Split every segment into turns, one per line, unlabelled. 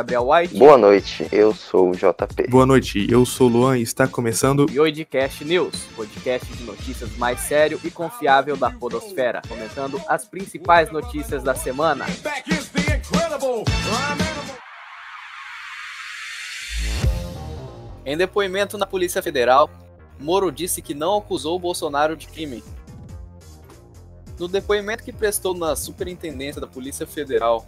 Gabriel White.
Boa noite, eu sou o JP.
Boa noite, eu sou o Luan e está começando
E Oidcast News, podcast de notícias mais sério e confiável da podosfera, comentando as principais notícias da semana. Em depoimento na Polícia Federal, Moro disse que não acusou Bolsonaro de crime. No depoimento que prestou na Superintendência da Polícia Federal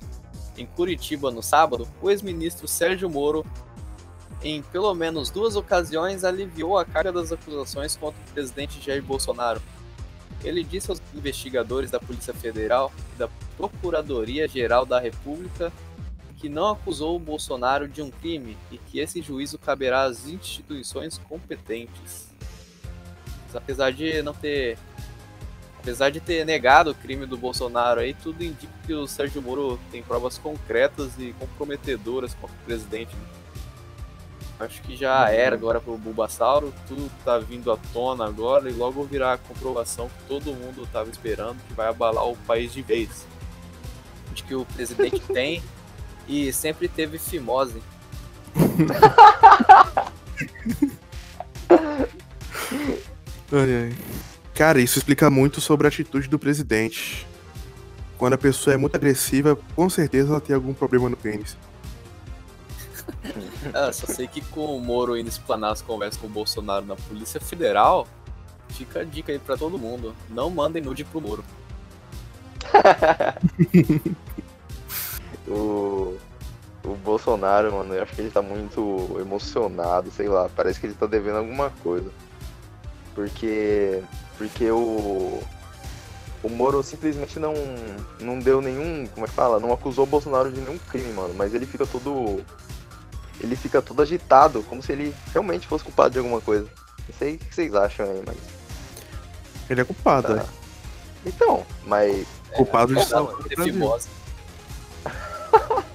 em Curitiba no sábado, o ex-ministro Sérgio Moro, em pelo menos duas ocasiões, aliviou a carga das acusações contra o presidente Jair Bolsonaro. Ele disse aos investigadores da Polícia Federal e da Procuradoria-Geral da República que não acusou o Bolsonaro de um crime e que esse juízo caberá às instituições competentes. Apesar de não ter apesar de ter negado o crime do Bolsonaro aí, tudo indica que o Sérgio Moro tem provas concretas e comprometedoras contra o presidente. né? Acho que já era agora pro Bulbasauro, tudo tá vindo à tona agora e logo virá a comprovação que todo mundo tava esperando que vai abalar o país de vez. De que o presidente tem e sempre teve fimose.
Ai, ai. Cara, isso explica muito sobre a atitude do presidente. Quando a pessoa é muito agressiva, com certeza ela tem algum problema no pênis.
Ah, só sei que com o Moro indo explanar as conversas com o Bolsonaro na Polícia Federal, fica a dica aí pra todo mundo. Não mandem nude pro Moro.
O, o Bolsonaro, mano, eu acho que ele tá muito emocionado, sei lá, parece que ele tá devendo alguma coisa. Porque. Porque o. O Moro simplesmente não, não deu nenhum. Como é que fala? Não acusou o Bolsonaro de nenhum crime, mano. Mas ele fica todo. Ele fica todo agitado, como se ele realmente fosse culpado de alguma coisa. Não sei o que vocês acham aí, mas.
Ele é culpado,
Tá.
né?
Então, mas.
Culpado de
ter
Brasil.
fimose.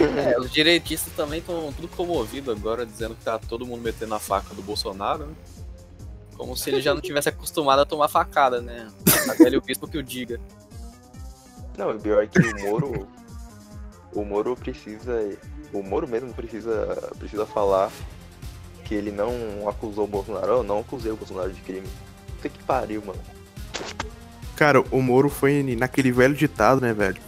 É, os direitistas também estão tudo comovidos agora, dizendo que tá todo mundo metendo a faca do Bolsonaro, né? Como se ele já não tivesse acostumado a tomar facada, né? A velho bispo que o diga.
Não, o pior é que o Moro. o Moro precisa. O Moro mesmo precisa, precisa falar que ele não acusou o Bolsonaro. Eu não acusei o Bolsonaro de crime. Puta que pariu, mano.
Cara, o Moro foi naquele velho ditado, né, velho?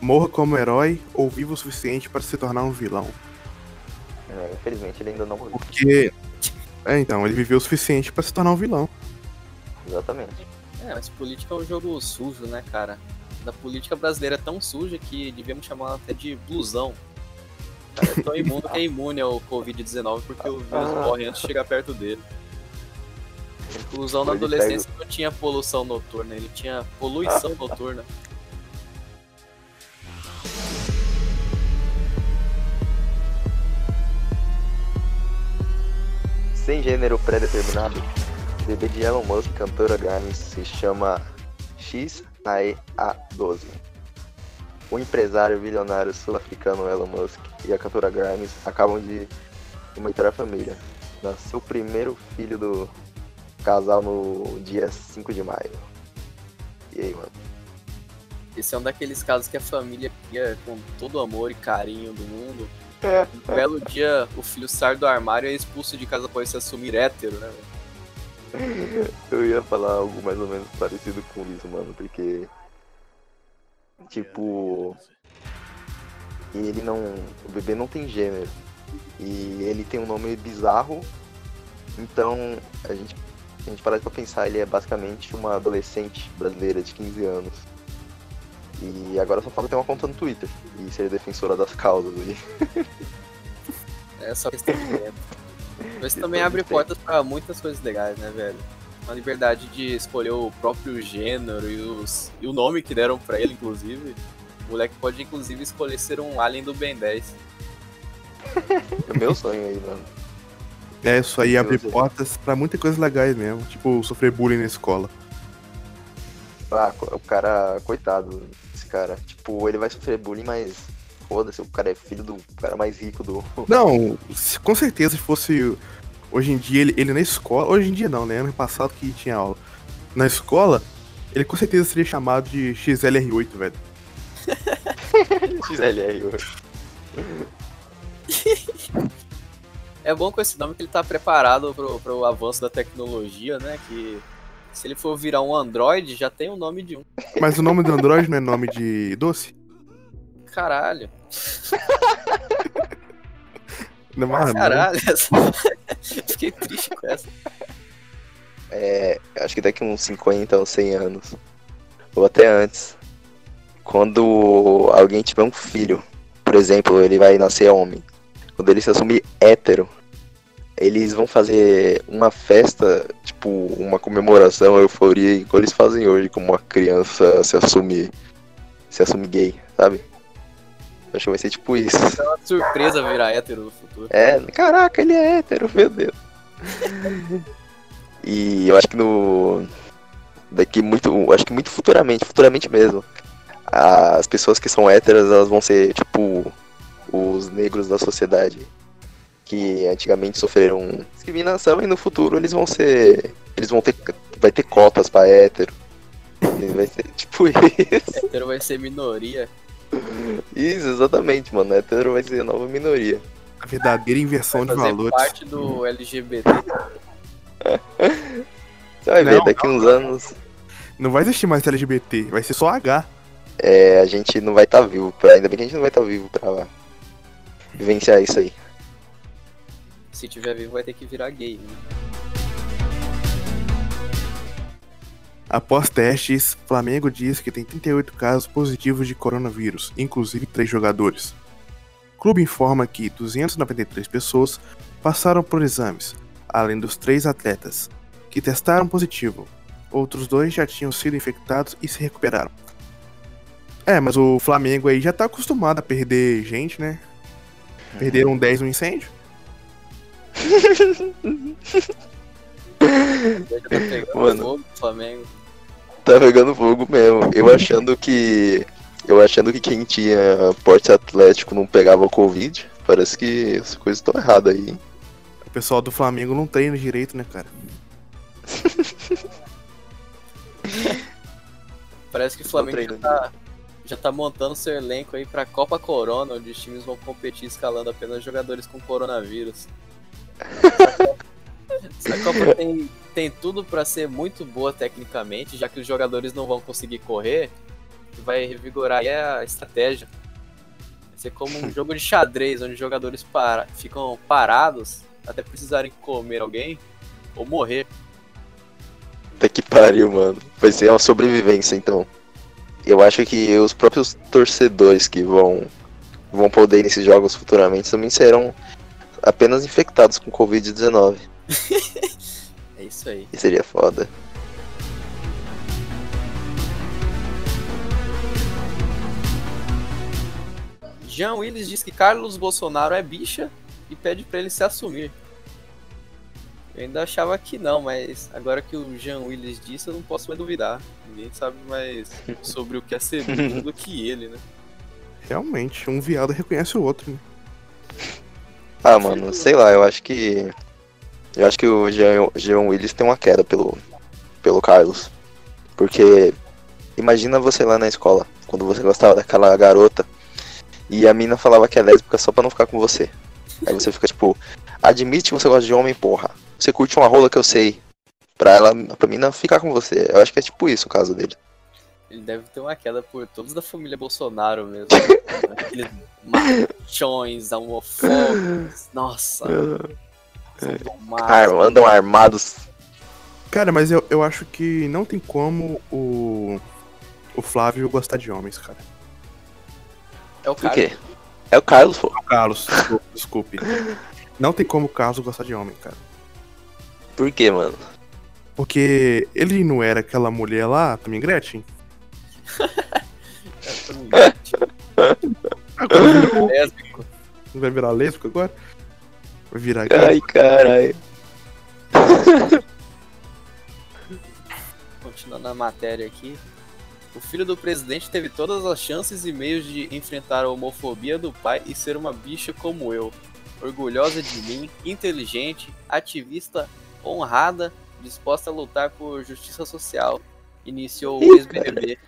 Morra como herói ou viva o suficiente para se tornar um vilão.
É, infelizmente ele ainda não morreu.
Porque. É, então, ele viveu o suficiente para se tornar um vilão.
Exatamente.
É, mas política é um jogo sujo, né, cara? Da política brasileira é tão suja que devíamos chamar até de blusão. O cara é tão imune que é imune ao Covid-19 porque o vírus
Ah.
morre antes de chegar perto dele. O blusão na adolescência não tinha poluição noturna, ele tinha poluição noturna.
Sem gênero pré-determinado, bebê de Elon Musk, cantora Grimes, se chama XAEA12. O empresário bilionário sul-africano Elon Musk e a cantora Grimes acabam de aumentar a família. Nasceu o primeiro filho do casal no dia 5 de maio. E aí, mano?
Esse é um daqueles casos que a família cria com todo o amor e carinho do mundo.
É,
Um belo dia, o filho sai do armário e é expulso de casa após se assumir hétero, né?
Eu ia falar algo mais ou menos parecido com isso, mano, porque. Tipo. Ele não. O bebê não tem gênero. E ele tem um nome bizarro. Então, a gente, a gente parar pra pensar, ele é basicamente uma adolescente brasileira de 15 anos. E agora só falta ter uma conta no Twitter e ser defensora das causas aí.
É só questão de tempo. Mas também abre
tempo.
portas pra muitas coisas legais, né, velho? A liberdade de escolher o próprio gênero e, os, e o nome que deram pra ele, inclusive. O moleque pode, inclusive, escolher ser um alien do Ben 10.
É o meu sonho aí, mano.
É, isso aí abre portas pra muitas coisas legais mesmo. Tipo, sofrer bullying na escola.
Ah, o cara, coitado desse cara. Tipo, ele vai sofrer bullying, mas foda-se, o cara é filho do cara mais rico do.
Não, se- com certeza se fosse hoje em dia ele, ele na escola. Hoje em dia não, né? Ano passado que tinha aula. Na escola, ele com certeza seria chamado de XLR8, velho.
XLR hoje.
É bom com esse nome que ele tá preparado pro, pro avanço da tecnologia, né? Que se ele for virar um Android, já tem o nome de um.
Mas o nome do Android não é nome de doce?
Caralho.
Não, mano,
Caralho. essa- Fiquei triste com essa.
É, acho que daqui uns 50 ou 100 anos, ou até antes, quando alguém tiver um filho, por exemplo, ele vai nascer homem, quando ele se assumir hétero, eles vão fazer uma festa, tipo, uma comemoração, uma euforia, igual eles fazem hoje, como uma criança se assumir, se assumir gay, sabe? Acho que vai ser tipo isso.
É uma surpresa virar hétero no futuro.
É, caraca, ele é hétero, meu Deus. e eu acho que no. Daqui muito. Acho que muito futuramente, futuramente mesmo. As pessoas que são héteras, elas vão ser, tipo, os negros da sociedade. Que antigamente sofreram discriminação e no futuro eles vão ser. Eles vão ter. Vai ter cotas pra hétero. Vai ser tipo isso.
Hétero vai ser minoria.
Isso, exatamente, mano. Hétero vai ser a nova minoria.
a verdadeira inversão de
Fazer
valores.
parte do LGBT.
Você vai ver,
Não,
daqui uns anos.
Não vai existir mais LGBT, vai ser só H.
é, a gente não vai estar vivo. Pra, ainda bem que a gente não vai estar vivo pra vivenciar isso aí.
Se tiver vivo, vai ter que virar gay. Né?
Após testes, Flamengo diz que tem 38 casos positivos de coronavírus, inclusive 3 jogadores. O clube informa que 293 pessoas passaram por exames, além dos 3 atletas, que testaram positivo. Outros dois já tinham sido infectados e se recuperaram. É, mas o Flamengo aí já tá acostumado a perder gente, né? Perderam 10 no incêndio.
Tá pegando
Mano.
fogo do Flamengo.
Tá pegando fogo mesmo. Eu achando que. Eu achando que quem tinha porte atlético não pegava Covid. Parece que as coisas estão erradas aí. hein?
O pessoal do Flamengo não treina direito, né, cara?
Parece que o Flamengo já tá, já tá montando seu elenco aí pra Copa Corona, onde os times vão competir escalando apenas jogadores com coronavírus. Essa Copa tem, tem tudo pra ser muito boa tecnicamente, já que os jogadores não vão conseguir correr. Vai revigorar aí a estratégia. Vai ser como um jogo de xadrez, onde os jogadores para, ficam parados até precisarem comer alguém ou morrer.
Até que pariu, mano. Vai ser uma sobrevivência, então. Eu acho que os próprios torcedores que vão, vão poder ir nesses jogos futuramente também serão apenas infectados com Covid-19.
É isso aí.
E seria foda.
Jean Willis diz que Carlos Bolsonaro é bicha e pede pra ele se assumir. Eu ainda achava que não, mas agora que o Jean Willis disse, eu não posso mais duvidar. Ninguém sabe mais sobre o que é ser bicha do que ele, né?
Realmente, um viado reconhece o outro, né?
Ah, mano, sei lá, eu acho que. Eu acho que o Jean, Willis tem uma queda pelo, pelo Carlos. Porque imagina você lá na escola, quando você gostava daquela garota e a mina falava que é lésbica só pra não ficar com você. Aí você fica tipo, admite que você gosta de homem, porra. Você curte uma rola que eu sei. Pra ela, pra mina ficar com você. Eu acho que é tipo isso o caso dele.
Ele deve ter uma queda por todos da família Bolsonaro mesmo. Aqueles machões, homofóbicos. Nossa. tão maus.
Ar- andam armados.
Cara, mas eu, eu acho que não tem como o, o Flávio gostar de homens, cara.
É o
Por
cara.
quê? É o Carlos, pô.
O Carlos, desculpe, desculpe. Não tem como o Carlos gostar de homem, cara.
Por quê, mano?
Porque ele não era aquela mulher lá, também Gretchen? Agora virou-
Lésbico.
vai virar lésbico agora? Vai virar
Ai, caralho.
Continuando a matéria aqui. O filho do presidente teve todas as chances e meios de enfrentar a homofobia do pai e ser uma bicha como eu. Orgulhosa de mim, inteligente, ativista, honrada, disposta a lutar por justiça social. Iniciou o ex-BBB.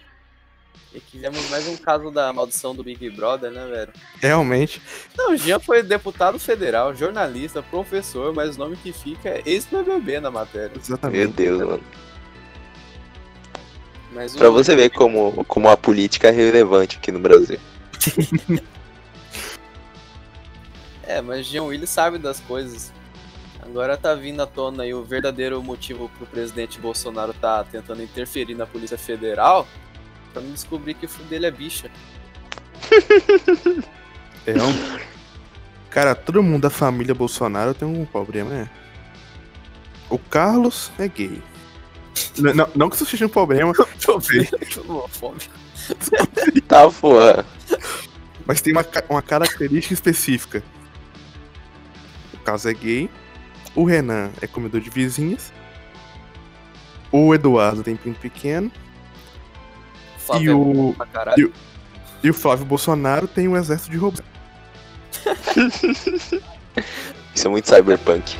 E tivemos mais um caso da maldição do Big Brother, né, velho?
Realmente.
Não, o Jean foi deputado federal, jornalista, professor, mas o nome que fica é ex-BBB na matéria.
Meu
Exatamente.
Deus, mano.
Mas o-
Pra você ver como, como a política é relevante aqui no Brasil.
É, mas Jean Willis sabe das coisas. Agora tá vindo à tona aí o verdadeiro motivo pro presidente Bolsonaro tá tentando interferir na Polícia Federal pra não descobrir que o filho dele é bicha.
É um... Cara, todo mundo da família Bolsonaro tem um problema, né? O Carlos é gay. N- não, não que isso seja um problema.
Tá, porra.
mas tem uma, uma característica específica. O Carlos é gay. O Renan é comedor de vizinhas. O Eduardo tem pinto pequeno. E
Flávio é bom
o,
pra caralho.
e o Flávio Bolsonaro tem um exército de robôs.
Isso é muito cyberpunk.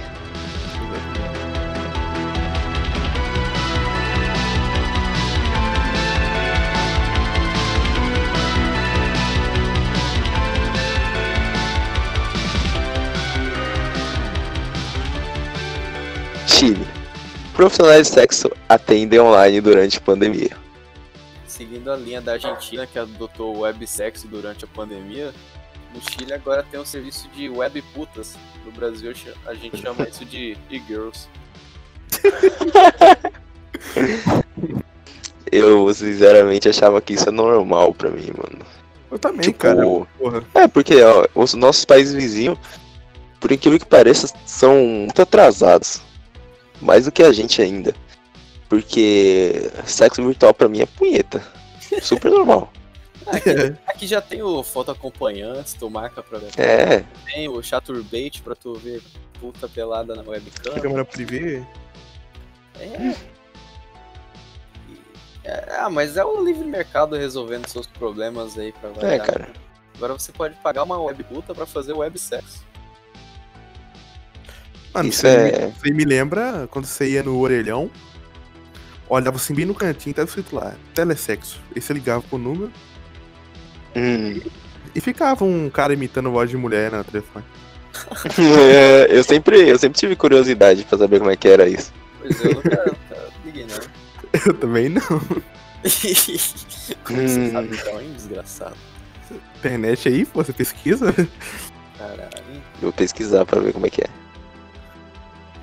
Chile. Profissionais de sexo atendem online durante pandemia.
Seguindo a linha da Argentina, que adotou o websexo durante a pandemia, no Chile agora tem um serviço de web putas. No Brasil a gente chama isso de e-girls.
Eu sinceramente achava que isso é normal pra mim, mano.
Eu também,
Tipo,
cara. Porra.
É, porque ó, os nossos países vizinhos, por incrível que pareça, são muito atrasados. Mais do que a gente ainda. Porque sexo virtual pra mim é punheta. Super normal.
Aqui, aqui já tem o foto acompanhante, tu marca pra ver.
É,
Tem o chaturbate pra tu ver puta pelada na webcam.
Câmera privê.
É. É, Ah, mas é o livre mercado resolvendo seus problemas aí pra
é,
variar.
cara.
Agora você pode pagar uma web puta pra fazer websexo.
Mano,
Isso
aí
é-
me, isso aí me lembra quando você ia no orelhão, olhava assim bem no cantinho, tava escrito lá, telesexo. Aí você ligava pro número
Hum.
E ficava um cara imitando voz de mulher no telefone.
É, eu, sempre, eu sempre tive curiosidade pra saber como é que era isso.
Pois eu nunca, nunca liguei, não.
Eu também não.
Como você
Hum.
sabe então, hein, desgraçado?
Internet aí, pô, você pesquisa?
Caralho,
Eu vou pesquisar pra ver como é que é.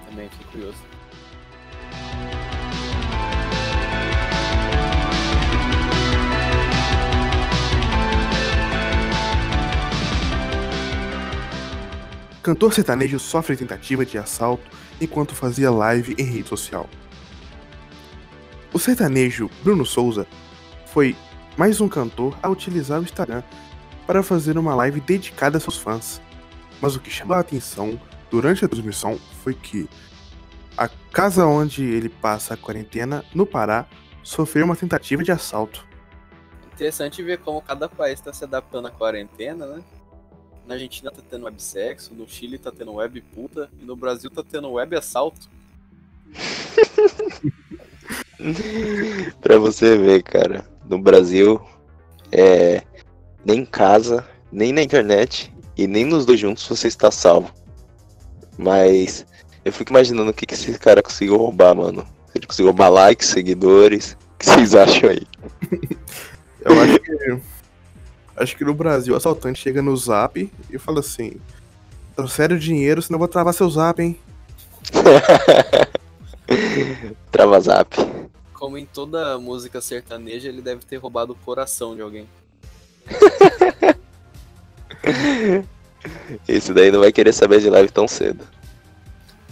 também fiquei curioso.
Cantor sertanejo sofre tentativa de assalto enquanto fazia live em rede social. O sertanejo Bruno Souza foi mais um cantor a utilizar o Instagram para fazer uma live dedicada a seus fãs. Mas o que chamou a atenção durante a transmissão foi que a casa onde ele passa a quarentena, no Pará, sofreu uma tentativa de assalto.
Interessante ver como cada país tá se adaptando à quarentena, né? Na Argentina tá tendo websexo, no Chile tá tendo web puta e no Brasil tá tendo web assalto.
pra você ver, cara. No Brasil, é. Nem em casa, nem na internet e nem nos dois juntos você está salvo. Mas eu fico imaginando o que, que esse cara conseguiu roubar, mano. Ele conseguiu roubar likes, seguidores. O que vocês acham aí?
Eu acho que. Acho que no Brasil o assaltante chega no zap e fala assim: Trouxeram dinheiro, senão eu vou travar seu zap, hein?
Trava zap.
Como em toda música sertaneja, ele deve ter roubado o coração de alguém.
Esse daí não vai querer saber de live tão cedo.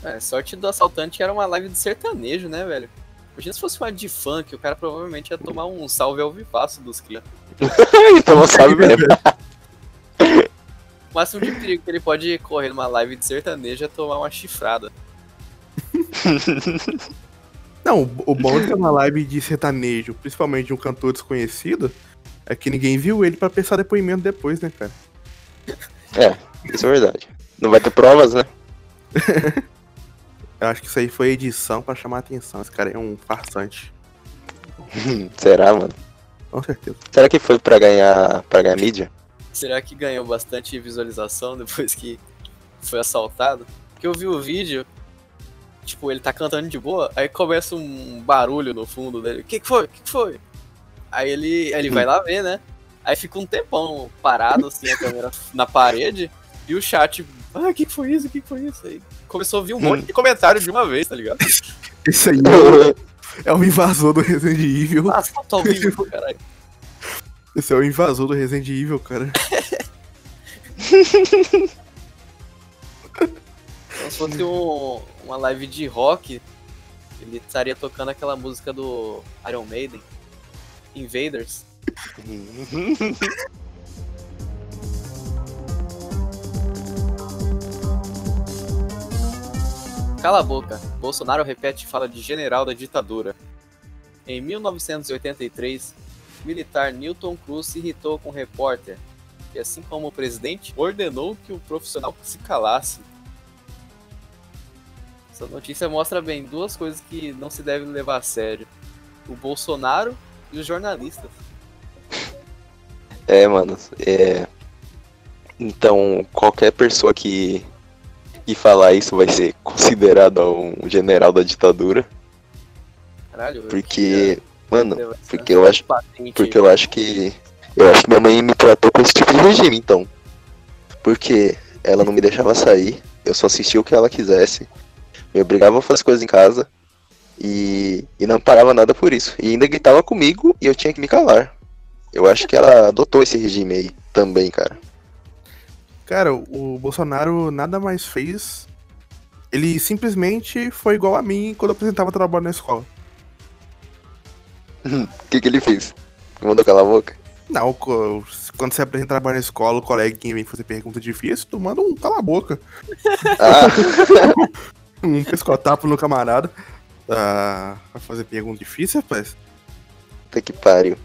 É, sorte do assaltante era uma live de sertanejo, né, velho? Imagina se fosse uma de funk, o cara provavelmente ia tomar um salve ao vivaço dos cria.
então não sabe mesmo.
O máximo de perigo que ele pode correr numa live de sertanejo é tomar uma chifrada.
Não, o- bom de ter uma live de sertanejo, principalmente de um cantor desconhecido, é que ninguém viu ele pra prestar depoimento depois, né, cara?
Isso é verdade. Não vai ter provas, né?
Eu acho que isso aí foi edição pra chamar a atenção. Esse cara é um farsante.
Será, mano?
Com certeza.
Será que foi pra ganhar, pra ganhar mídia?
Será que ganhou bastante visualização depois que foi assaltado? Porque eu vi o vídeo, tipo, ele tá cantando de boa, aí começa um barulho no fundo dele. O que, que foi? O que, que foi? Aí ele, ele vai lá ver, né? Aí fica um tempão parado, assim, a câmera na parede, e o chat, ah, o que, que foi isso? O que, que foi isso? Aí começou a vir um monte de comentário de uma vez, tá ligado?
Esse aí é o invasor do Resident Evil.
Ah, assalto ao vivo, caralho.
Esse é o invasor do Resident Evil, cara.
Então, se fosse um- uma live de rock, ele estaria tocando aquela música do Iron Maiden, Invaders. Cala a boca. Bolsonaro repete fala de general da ditadura. Em 1983, o militar Newton Cruz se irritou com o repórter, que assim como o presidente, ordenou que o profissional se calasse. Essa notícia mostra bem duas coisas que não se devem levar a sério: o Bolsonaro e os jornalistas.
É, mano. É... Então, qualquer pessoa que, que falar isso vai ser considerado um general da ditadura.
Caralho, eu
Porque, mano, porque eu acho, porque eu acho que. Eu acho que minha mãe me tratou com esse tipo de regime, então. Porque ela não me deixava sair, eu só assistia o que ela quisesse, me obrigava a fazer coisas em casa e, e não parava nada por isso. E ainda gritava comigo e eu tinha que me calar. Eu acho que ela adotou esse regime aí também, cara.
Cara, o Bolsonaro nada mais fez. Ele simplesmente foi igual a mim quando eu apresentava trabalho na escola.
O que, que ele fez? Mandou calar a boca?
Não, quando você apresenta trabalho na escola, o coleguinha vem fazer pergunta difícil, tu manda um cala a boca.
Ah,
Um pescotapo no camarada. Ah, vai fazer pergunta difícil, rapaz?
puta que pariu.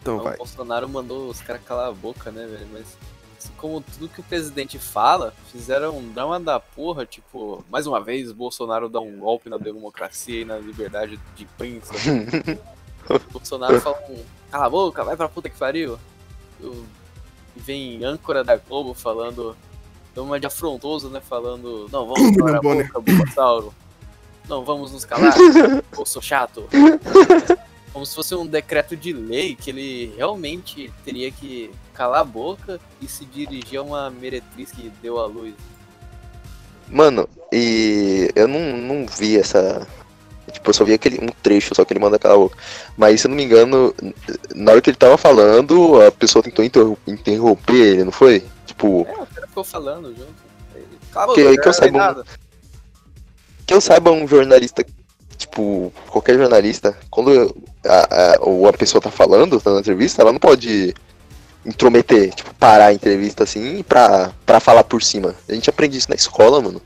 Então
Então,
vai.
o Bolsonaro mandou os caras calar a boca, né, velho? Mas como tudo que o presidente fala, fizeram um drama da porra, tipo, mais uma vez Bolsonaro dá um golpe na democracia e na liberdade de imprensa. Bolsonaro fala um cala a boca, vai pra puta que pariu. E vem âncora da Globo falando, uma de afrontoso, né, falando, não, vamos calar a boca. Não, vamos nos calar, eu sou chato como se fosse um decreto de lei que ele realmente teria que calar a boca e se dirigir a uma meretriz que deu à luz.
Mano, e eu não, não vi essa. Tipo, eu só vi aquele um trecho, só que ele manda calar a boca. Mas se eu não me engano, na hora que ele tava falando, a pessoa tentou interrom- interromper ele, não foi? Tipo,
É, o cara ficou falando junto. Cala a
Que-
boca,
que eu saiba, um-
nada.
que eu saiba um jornalista, tipo, qualquer jornalista, quando a, a, ou a pessoa tá falando, tá na entrevista, ela não pode intrometer, tipo, parar a entrevista assim pra, pra falar por cima. A gente aprende isso na escola, mano.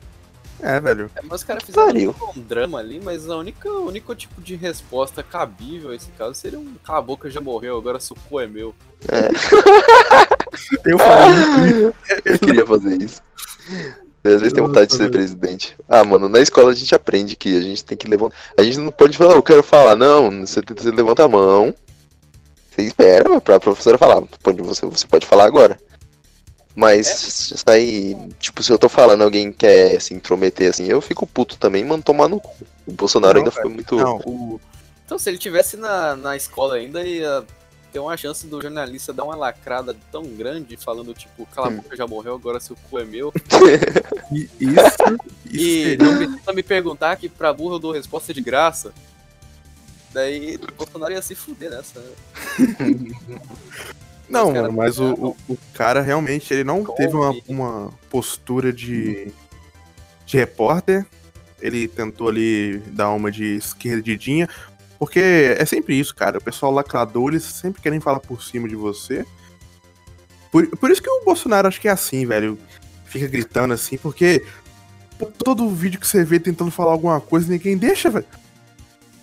É, velho.
É, mas os caras fizeram um drama ali, mas a única, o único tipo de resposta cabível a esse caso seria um cala a boca já morreu, agora seu cu é meu.
Eu falei.
Eu queria fazer isso. Às vezes tem vontade de ser presidente. Ah, mano, na escola a gente aprende que a gente tem que levantar. A gente não pode falar, eu quero falar. Não, você, você levanta a mão. Você espera pra professora falar. Pode, você, você pode falar agora. Mas sair. Tipo, se eu tô falando, alguém quer se intrometer assim, eu fico puto também, mano, tomar no cu. O Bolsonaro
Não,
ainda foi muito.
Não, o,
Então, se ele tivesse na, na escola ainda, ia ter uma chance do jornalista dar uma lacrada tão grande, falando tipo, cala a boca já morreu, agora seu cu é meu.
isso. isso
E não precisa me perguntar que pra burro eu dou resposta de graça. Daí o Bolsonaro ia se fuder nessa. né?
Não, mano, mas o, o, o cara realmente ele não teve uma, uma postura de, de repórter. Ele tentou ali dar uma de esquerdidinha. Porque é sempre isso, cara. O pessoal lacrador, eles sempre querem falar por cima de você. Por, por isso que o Bolsonaro acho que é assim, velho. Fica gritando assim, porque todo vídeo que você vê tentando falar alguma coisa, ninguém deixa, velho.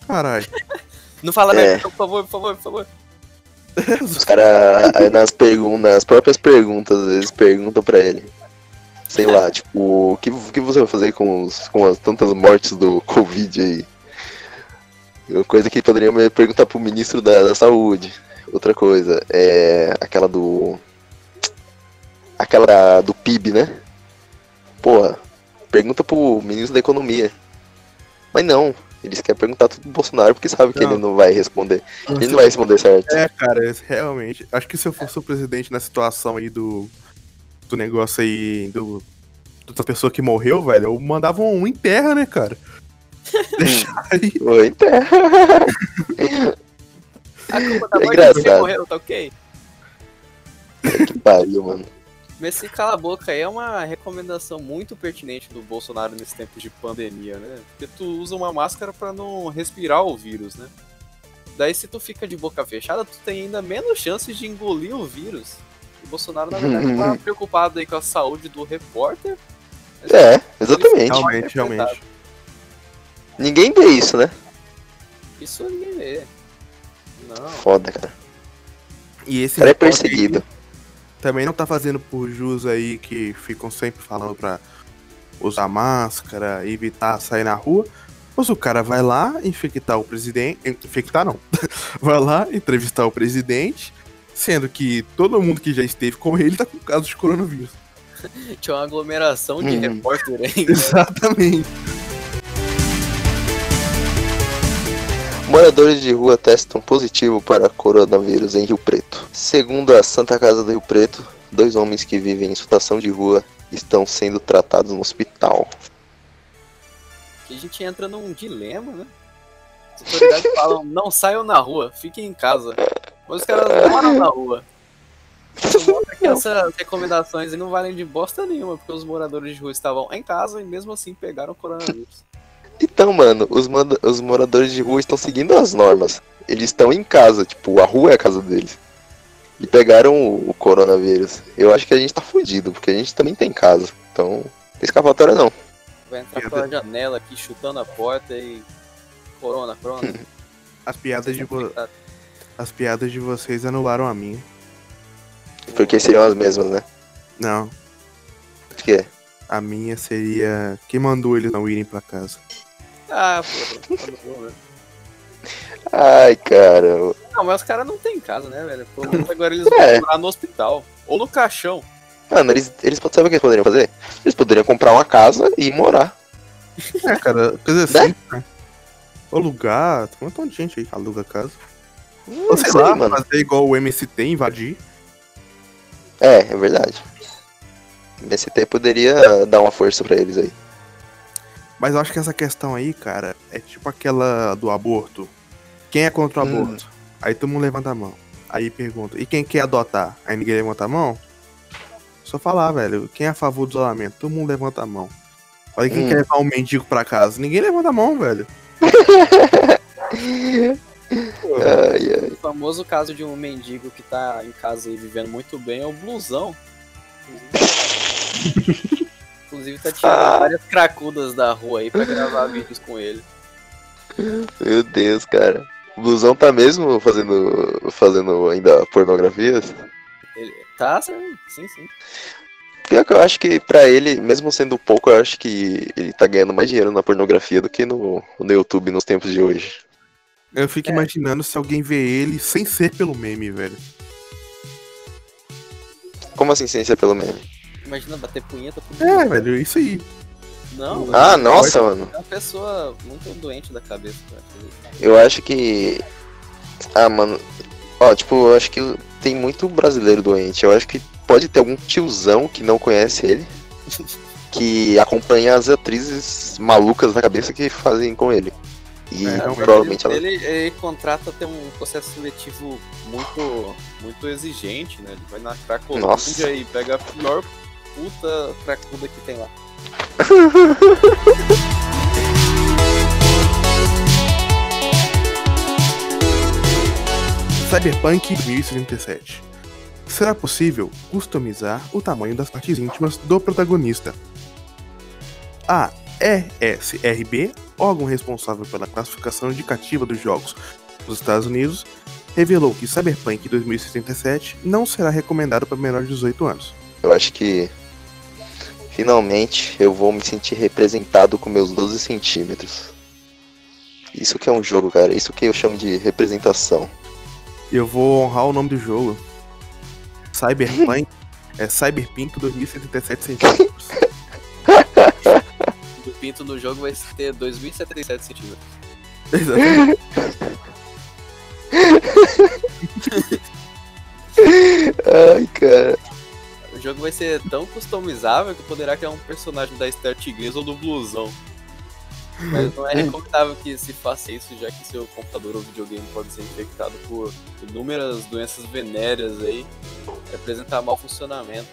Caralho.
Não fala
É.
nada, por favor, por favor, por favor.
Os caras, aí nas, pergun nas próprias perguntas, eles perguntam pra ele. Sei lá, tipo, o que, o que você vai fazer com, os, com as tantas mortes do Covid aí? Uma coisa que poderia me perguntar pro ministro da, da saúde. outra coisa, é aquela do. Aquela da- do PIB, né? Porra, pergunta pro ministro da Economia. Mas não, eles querem perguntar tudo pro Bolsonaro porque sabe que
Não.
ele não vai responder. Ele não vai responder certo.
É, cara, esse- realmente. Acho que se eu fosse o presidente na situação aí do. Do negócio aí. Do. Da pessoa que morreu, velho, eu mandava um em terra, né, cara? Deixar aí.
Oi, terra.
A culpa da
É
morte
engraçado.
morreu, tá ok?
que pariu, mano.
Mas esse cala a boca aí é uma recomendação muito pertinente do Bolsonaro nesse tempo de pandemia, né? Porque tu usa uma máscara pra não respirar o vírus, né? Daí se tu fica de boca fechada, tu tem ainda menos chances de engolir o vírus. O Bolsonaro, na verdade, tá preocupado aí com a saúde do repórter.
É, exatamente.
Realmente, realmente.
Ninguém vê isso, né?
Isso ninguém vê. Não.
Foda, cara.
E esse
cara é perseguido.
também não tá fazendo por jus aí que ficam sempre falando pra usar máscara, evitar sair na rua. Mas o cara vai lá infectar o presidente. Infectar não. vai lá entrevistar o presidente, sendo que todo mundo que já esteve com ele tá com caso de coronavírus.
Tinha uma aglomeração de
Uhum.
repórter aí. né?
Exatamente.
Moradores de rua testam positivo para coronavírus em Rio Preto. Segundo a Santa Casa do Rio Preto, dois homens que vivem em situação de rua estão sendo tratados no hospital.
que a gente entra num dilema, né? As autoridades falam, não saiam na rua, fiquem em casa. Mas os caras moram na rua. Mostra que essas recomendações não valem de bosta nenhuma, porque os moradores de rua estavam em casa e mesmo assim pegaram o coronavírus.
Então, mano, os, manda- os moradores de rua estão seguindo as normas. Eles estão em casa, tipo, a rua é a casa deles. E pegaram o, o coronavírus. Eu acho que a gente tá fudido, porque a gente também tem casa. Então, não tem escapatória não.
Vai entrar pela janela aqui, chutando a porta e. Corona, corona.
As piadas de, vo- as piadas de vocês anularam a minha.
Porque seriam as mesmas, né?
Não,
Por quê?
A minha seria quem mandou eles não irem pra casa.
Ah, pô, tá né?
Ai, cara.
Não, mas os caras não têm casa, né, velho? Pelo menos agora eles vão
É.
morar no hospital. Ou no caixão.
Mano, eles, eles sabe o que eles poderiam fazer? Eles poderiam comprar uma casa e morar.
É, cara, coisa
Né?
assim, né? Alugar, tem um montão de gente aí que aluga casa.
Hum,
Ou sei
aí,
lá,
mano.
fazer igual o MST, invadir.
É, é verdade. Nesse tempo poderia dar uma força pra eles aí.
Mas eu acho que essa questão aí, cara, é tipo aquela do aborto. Quem é contra o
Hum.
aborto? Aí todo mundo levanta a mão. Aí pergunta, e quem quer adotar? Aí ninguém levanta a mão? Só falar, velho, quem é a favor do isolamento? Todo mundo levanta a mão. Olha quem
Hum.
quer levar um mendigo pra casa? Ninguém levanta a mão, velho.
Ai, ai.
O famoso caso de um mendigo que tá em casa e vivendo muito bem é o blusão. Inclusive tá tirando
Ah.
várias cracudas da rua aí pra gravar vídeos com ele.
Meu Deus, cara. O Blusão tá mesmo fazendo, fazendo ainda pornografias?
Ele tá, sim, sim, sim.
Pior que eu acho que pra ele, mesmo sendo pouco, eu acho que ele tá ganhando mais dinheiro na pornografia do que no, no YouTube nos tempos de hoje.
Eu fico imaginando se alguém vê ele sem ser pelo meme, velho.
Como assim ciência pelo meme?
Imagina bater punheta pro
É, velho, isso aí.
Não,
Ah, nossa, mano.
é uma pessoa muito doente da cabeça.
Eu acho que. Ah, mano. Ó, tipo, eu acho que tem muito brasileiro doente. Eu acho que pode ter algum tiozão que não conhece ele. Que acompanha as atrizes malucas da cabeça que fazem com ele. E
É,
provavelmente ela.
ele, ele contrata ter um processo seletivo muito, muito exigente, né? Ele vai na Cracolândia e pega a pior puta cracuda que tem lá.
Cyberpunk 2077. Será possível customizar o tamanho das partes íntimas do protagonista? A ESRB, órgão responsável pela classificação indicativa dos jogos dos Estados Unidos, revelou que Cyberpunk 2077 não será recomendado para menores de 18 anos.
Eu acho que. Finalmente eu vou me sentir representado com meus 12 centímetros. Isso que é um jogo, cara. Isso que eu chamo de representação.
Eu vou honrar o nome do jogo. Cyberpunk é Cyberpink 2077 centímetros.
O pinto no jogo vai ter 2077 centímetros.
Exatamente.
Ai, cara.
O jogo vai ser tão customizável que poderá criar um personagem da Esther Tigresa ou do Blusão. Mas não é recomendável que se faça isso, já que seu computador ou videogame pode ser infectado por inúmeras doenças venéreas aí, e apresentar mau funcionamento.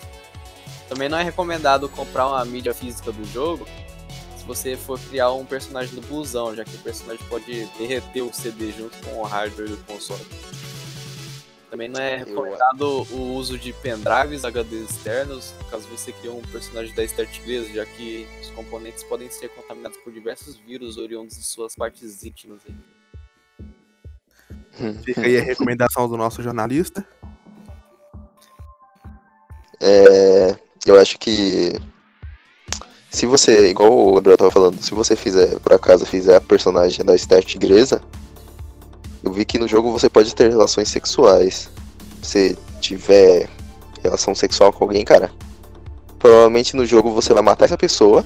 Também não é recomendado comprar uma mídia física do jogo se você for criar um personagem do Blusão, já que o personagem pode derreter o CD junto com o hardware do console. Também não é recomendado o uso de pendrives HDs externos, caso você crie um personagem da Star Tigresa, já que os componentes podem ser contaminados por diversos vírus oriundos de suas partes íntimas. aí.
Fica aí a recomendação do nosso jornalista.
É, eu acho que se você, igual o Gabriel tava falando, se você fizer, por acaso, fizer a personagem da Esther Tigresa, eu vi que no jogo você pode ter relações sexuais. Se tiver relação sexual com alguém, cara, provavelmente no jogo você vai matar essa pessoa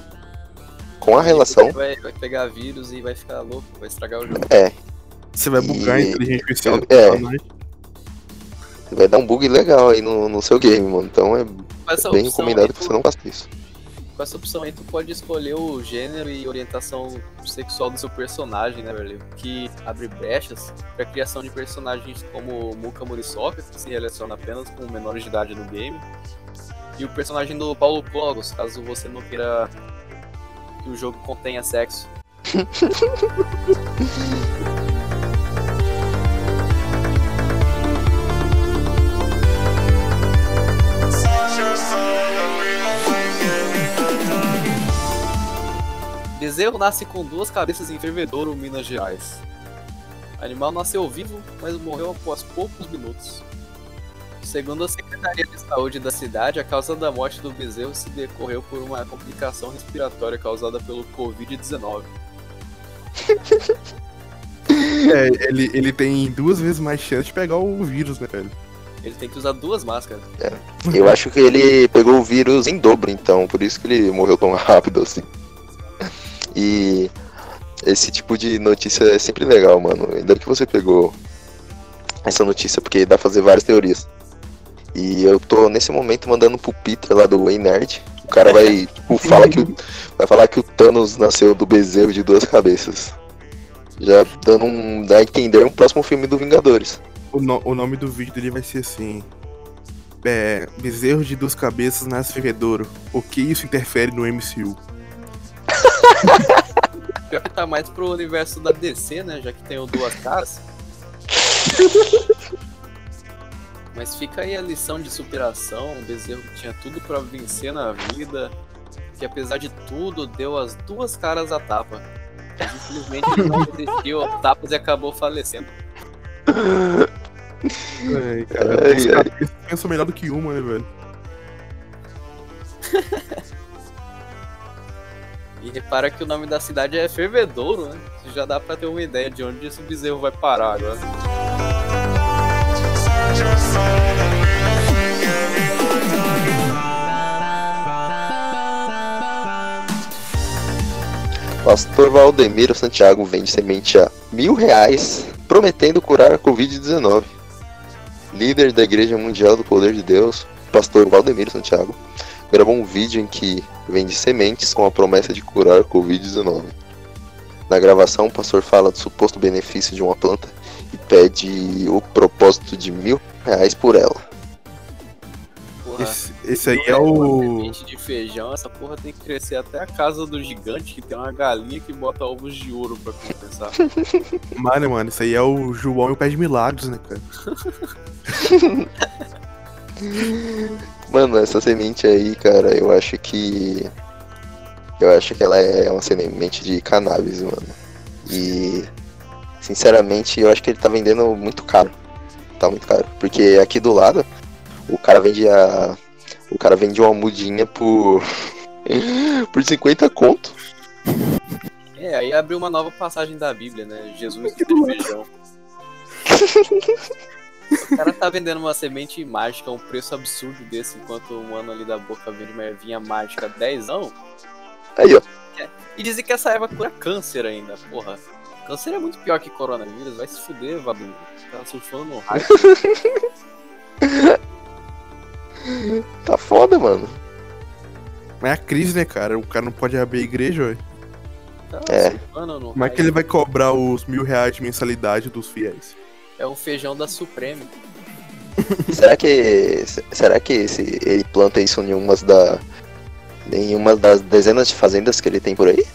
com a relação.
Vai, vai pegar vírus e vai ficar louco, vai estragar o jogo.
É,
Você vai bugar a
E-
inteligência artificial
é.
personagem.
vai dar um bug legal aí no, no seu game, mano. Então é bem recomendado que você não faça isso.
Com essa opção aí, tu pode escolher o gênero e orientação sexual do seu personagem, né, velho? Que abre brechas pra criação de personagens como Muka Muriçoca, que se relaciona apenas com menores de idade no game. E o personagem do Paulo Cogos, caso você não queira que o jogo contenha sexo. Bezerro nasce com duas cabeças em Fervedouro, Minas Gerais. O animal nasceu vivo, mas morreu após poucos minutos. Segundo a Secretaria de Saúde da cidade, a causa da morte do bezerro se decorreu por uma complicação respiratória causada pelo Covid-19.
É, ele, ele tem duas vezes mais chance de pegar o vírus, né, velho?
Ele tem que usar duas máscaras.
Eu acho que ele pegou o vírus em dobro, então, por isso que ele morreu tão rápido assim. E esse tipo de notícia é sempre legal, mano. Ainda que você pegou essa notícia, porque dá pra fazer várias teorias. E eu tô nesse momento mandando pro Peter lá do Way Nerd. O cara vai, tipo, fala que o, vai falar que o Thanos nasceu do bezerro de duas cabeças. Já dando um. dá a entender um próximo filme do Vingadores.
O, no- o nome do vídeo dele vai ser assim: é, Bezerro de duas cabeças nasce fervedouro. O que isso interfere no MCU?
Pior que tá mais pro universo da DC, né? Já que tem o Duas Caras. Mas fica aí a lição de superação. O Bezerro que tinha tudo pra vencer na vida. Que apesar de tudo, deu as duas caras à tapa. Mas infelizmente ele não resistiu a tapas e acabou falecendo.
Ai, cara,
Ai, ai.
pensam melhor do que uma, né, velho?
E repara que o nome da cidade é Fervedouro, né? Já dá pra ter uma ideia de onde esse bezerro vai parar agora.
Pastor Valdemiro Santiago vende semente a mil reais, prometendo curar a Covid-19. Líder da Igreja Mundial do Poder de Deus, pastor Valdemiro Santiago, gravou um vídeo em que vende sementes com a promessa de curar a Covid-19. Na gravação, o pastor fala do suposto benefício de uma planta e pede o propósito de mil reais por ela.
Porra.
Esse, esse aí é
uma
o.
semente de feijão, essa porra tem que crescer até a casa do gigante, que tem uma galinha que bota ovos de ouro pra compensar.
Mano, mano, isso aí é o João e o Pé de Milagres, né, cara?
Mano, essa semente aí, cara, eu acho que. Eu acho que ela é uma semente de cannabis, mano. E. Sinceramente, eu acho que ele tá vendendo muito caro. Tá muito caro. Porque aqui do lado, o cara vende a. O cara vende uma mudinha por. por 50 conto.
É, aí abriu uma nova passagem da Bíblia, né? Jesus de feijão. O cara tá vendendo uma semente mágica a um preço absurdo desse, enquanto o mano ali da boca vende uma ervinha mágica 10 anos.
Aí, ó.
E dizem que essa erva cura câncer ainda, porra. Câncer é muito pior que coronavírus, vai se fuder, vagabundo. Tá surfando no hype.
Tá foda, mano.
Mas é a crise, né, cara? O cara não pode abrir a igreja, ué.
Tá
É.
Como é que ele vai cobrar os mil reais de mensalidade dos fiéis?
É o feijão da Supreme.
Será que. Será que esse, ele planta isso em umas da. Em uma das dezenas de fazendas que ele tem por aí?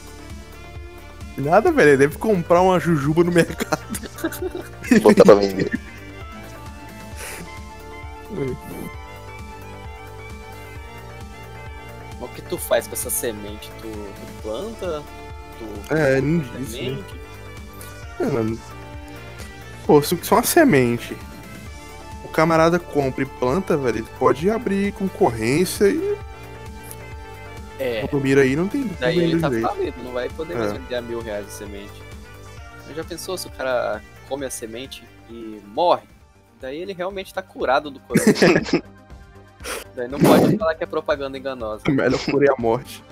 Nada, velho. Ele deve comprar uma jujuba no mercado.
Botar pra vender.
Mas o que tu faz com essa semente? Tu, tu planta? Tu
É, não disse, né?
semente?
É, mano. Pô, se é uma semente, o camarada compra e planta, velho, ele pode abrir concorrência e
É.
o mira aí não tem não
Daí ele tá falido, não vai poder mais
É.
vender a mil reais de semente. Mas já pensou se o cara come a semente e morre? Daí ele realmente tá curado do coronavírus. Daí não pode falar que é propaganda enganosa.
Melhor por a morte.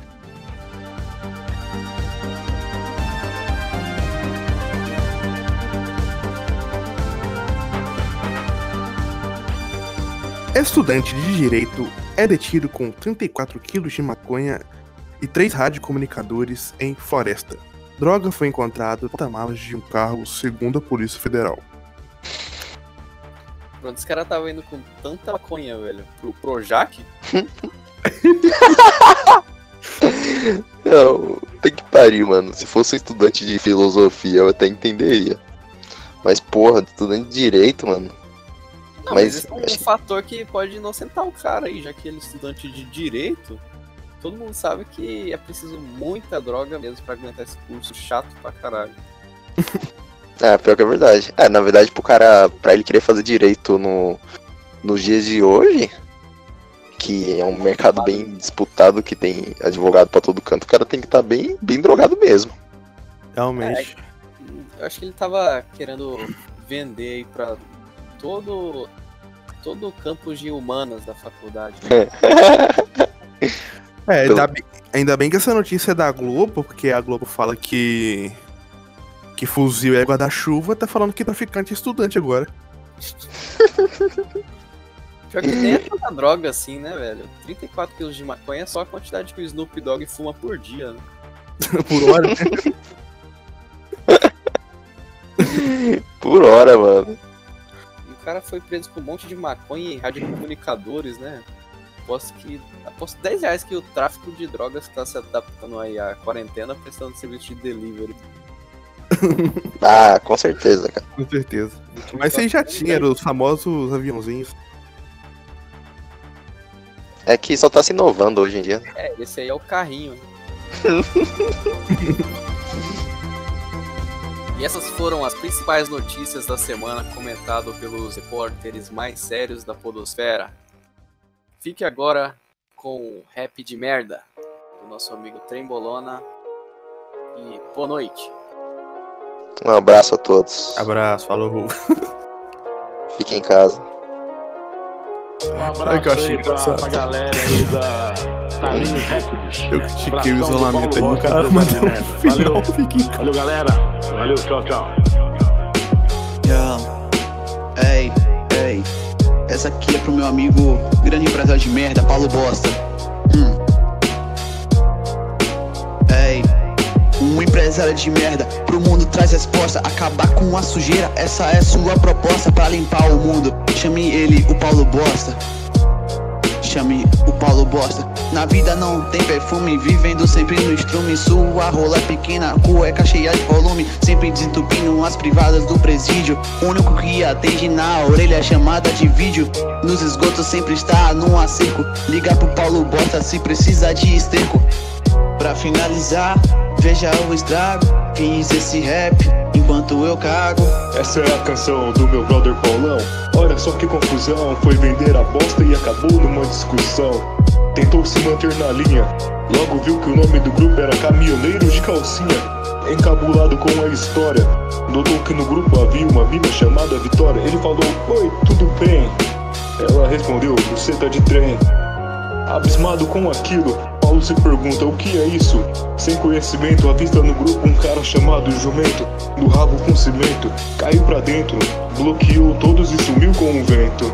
Estudante de direito é detido com 34 quilos de maconha e três radiocomunicadores em floresta. Droga foi encontrada no porta-malas de um carro, segundo a Polícia Federal.
Pronto, esse cara tava indo com tanta maconha, velho, pro Projac.
Não, tem que pariu, mano. Se fosse um estudante de filosofia, eu até entenderia. Mas, porra, estudante de direito, mano.
Não,
Mas
mas, esse é um fator que pode inocentar o cara aí, já que ele é estudante de direito. Todo mundo sabe que é preciso muita droga mesmo pra aguentar esse curso chato pra caralho.
É, pior que é verdade. É, na verdade, pro cara, pra ele querer fazer direito no, nos dias de hoje, que é um mercado bem disputado, que tem advogado pra todo canto, o cara tem que estar bem, bem drogado mesmo.
Realmente.
Eu acho que ele tava querendo vender aí pra todo todo o campus de humanas da faculdade. né?
É, ainda bem, ainda bem que essa notícia é da Globo, porque a Globo fala que. que fuzil é guarda-chuva, tá falando que traficante é estudante agora.
Pior que nem é tanta droga assim, né, velho? 34 quilos de maconha é só a quantidade que o Snoop Dogg fuma por dia, né?
Por hora. né?
Por hora, mano.
O cara foi preso com um monte de maconha e radiocomunicadores, né? Aposto que. Aposto 10 reais que o tráfico de drogas tá se adaptando aí à quarentena prestando serviço de delivery.
Ah, com certeza, cara.
Com certeza. Mas você já tinha, eram os famosos aviãozinhos.
É que só tá se inovando hoje em dia.
É, esse aí é o carrinho. e essas foram as principais notícias da semana comentado pelos repórteres mais sérios da podosfera. Fique agora com o rap de merda do nosso amigo Trembolona. E boa noite.
Um abraço a todos.
Abraço, falou.
Fiquem em casa.
Um abraço
achei
aí pra, pra galera aí da
Eu critiquei o isolamento aí, o cara mandou
Merda.
final,
Valeu. galera. Valeu, tchau, tchau.
Ei, ei. Essa aqui é pro meu amigo grande empresário de merda, Paulo Bosta. Hum. Ei, um empresário de merda pro mundo traz resposta. Acabar com a sujeira, essa é sua proposta pra limpar o mundo. Chame ele, o Paulo Bosta. Chame o Paulo Bosta. Na vida não tem perfume, vivendo sempre no estrume. Sua rola é pequena, cueca cheia de volume. Sempre desentupindo as privadas do presídio. O único que atende na orelha é chamada de vídeo. Nos esgotos sempre está num acerco. Liga pro Paulo Bosta se precisa de esterco. Pra finalizar, veja o estrago. Fiz esse rap enquanto eu cago.
Essa é a canção do meu brother Paulão. Olha só que confusão, foi vender a bosta e acabou numa discussão. Tentou se manter na linha, logo viu que o nome do grupo era Caminhoneiro de Calcinha. encabulado com a história. Notou que no grupo havia uma mina chamada Vitória. Ele falou: Oi, tudo bem? Ela respondeu: Você tá de trem. Abismado com aquilo, Paulo se pergunta: O que é isso? Sem conhecimento, avista no grupo um cara chamado Jumento, no rabo com cimento. Caiu pra dentro, bloqueou todos e sumiu com o vento.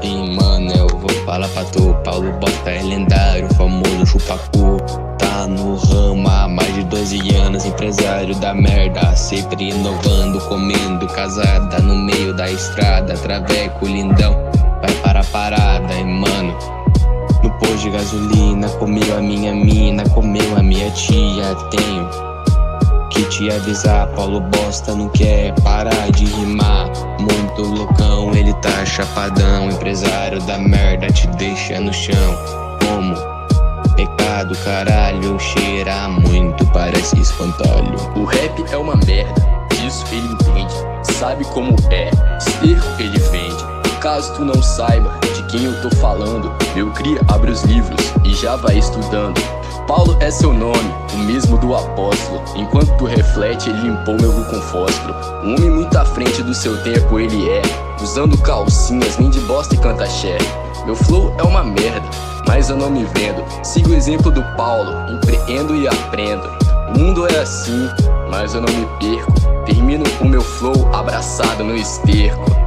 Aí, mano, eu vou falar pra tu. Paulo Bosta é lendário, famoso chupacu. Tá no ramo há mais de 12 anos, empresário da merda. Sempre inovando, comendo casada no meio da estrada. Traveco lindão, vai para a parada, e mano. No posto de gasolina, comeu a minha mina, comeu a minha tia. Tenho que te avisar, Paulo Bosta não quer parar de rimar. Muito loucão, ele tá chapadão. Empresário da merda te deixa no chão. Como? Pecado, caralho, cheira muito, parece espantalho.
O rap é uma merda, isso ele entende. Sabe como é, esterco ele vende. Caso tu não saiba de quem eu tô falando, meu cria abre os livros e já vai estudando. Paulo é seu nome, o mesmo do apóstolo. Enquanto tu reflete, ele limpou meu com fósforo. Um homem muito à frente do seu tempo, ele é. Usando calcinhas, nem de bosta e canta xé. Meu flow é uma merda, mas eu não me vendo. Sigo o exemplo do Paulo, empreendo e aprendo. O mundo é assim, mas eu não me perco. Termino o meu flow abraçado no esterco.